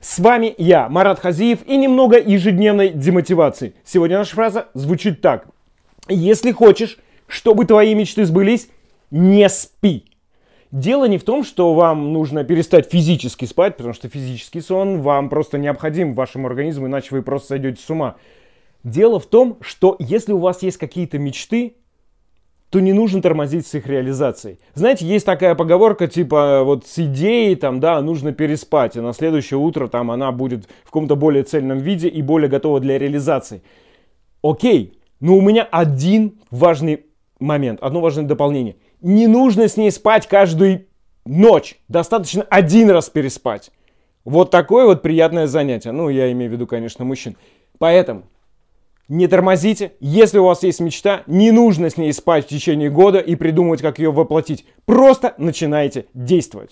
С вами я, Марат Хазиев, и немного ежедневной демотивации. Сегодня наша фраза звучит так. Если хочешь, чтобы твои мечты сбылись, не спи. Дело не в том, что вам нужно перестать физически спать, потому что физический сон вам просто необходим вашему организму, иначе вы просто сойдете с ума. Дело в том, что если у вас есть какие-то мечты, то не нужно тормозить с их реализацией. Знаете, есть такая поговорка, типа, вот с идеей, там, да, нужно переспать, и на следующее утро там она будет в каком-то более цельном виде и более готова для реализации. Окей, но у меня один важный момент, одно важное дополнение. Не нужно с ней спать каждую ночь, достаточно один раз переспать. Вот такое вот приятное занятие. Ну, я имею в виду, конечно, мужчин. Поэтому не тормозите. Если у вас есть мечта, не нужно с ней спать в течение года и придумывать, как ее воплотить. Просто начинайте действовать.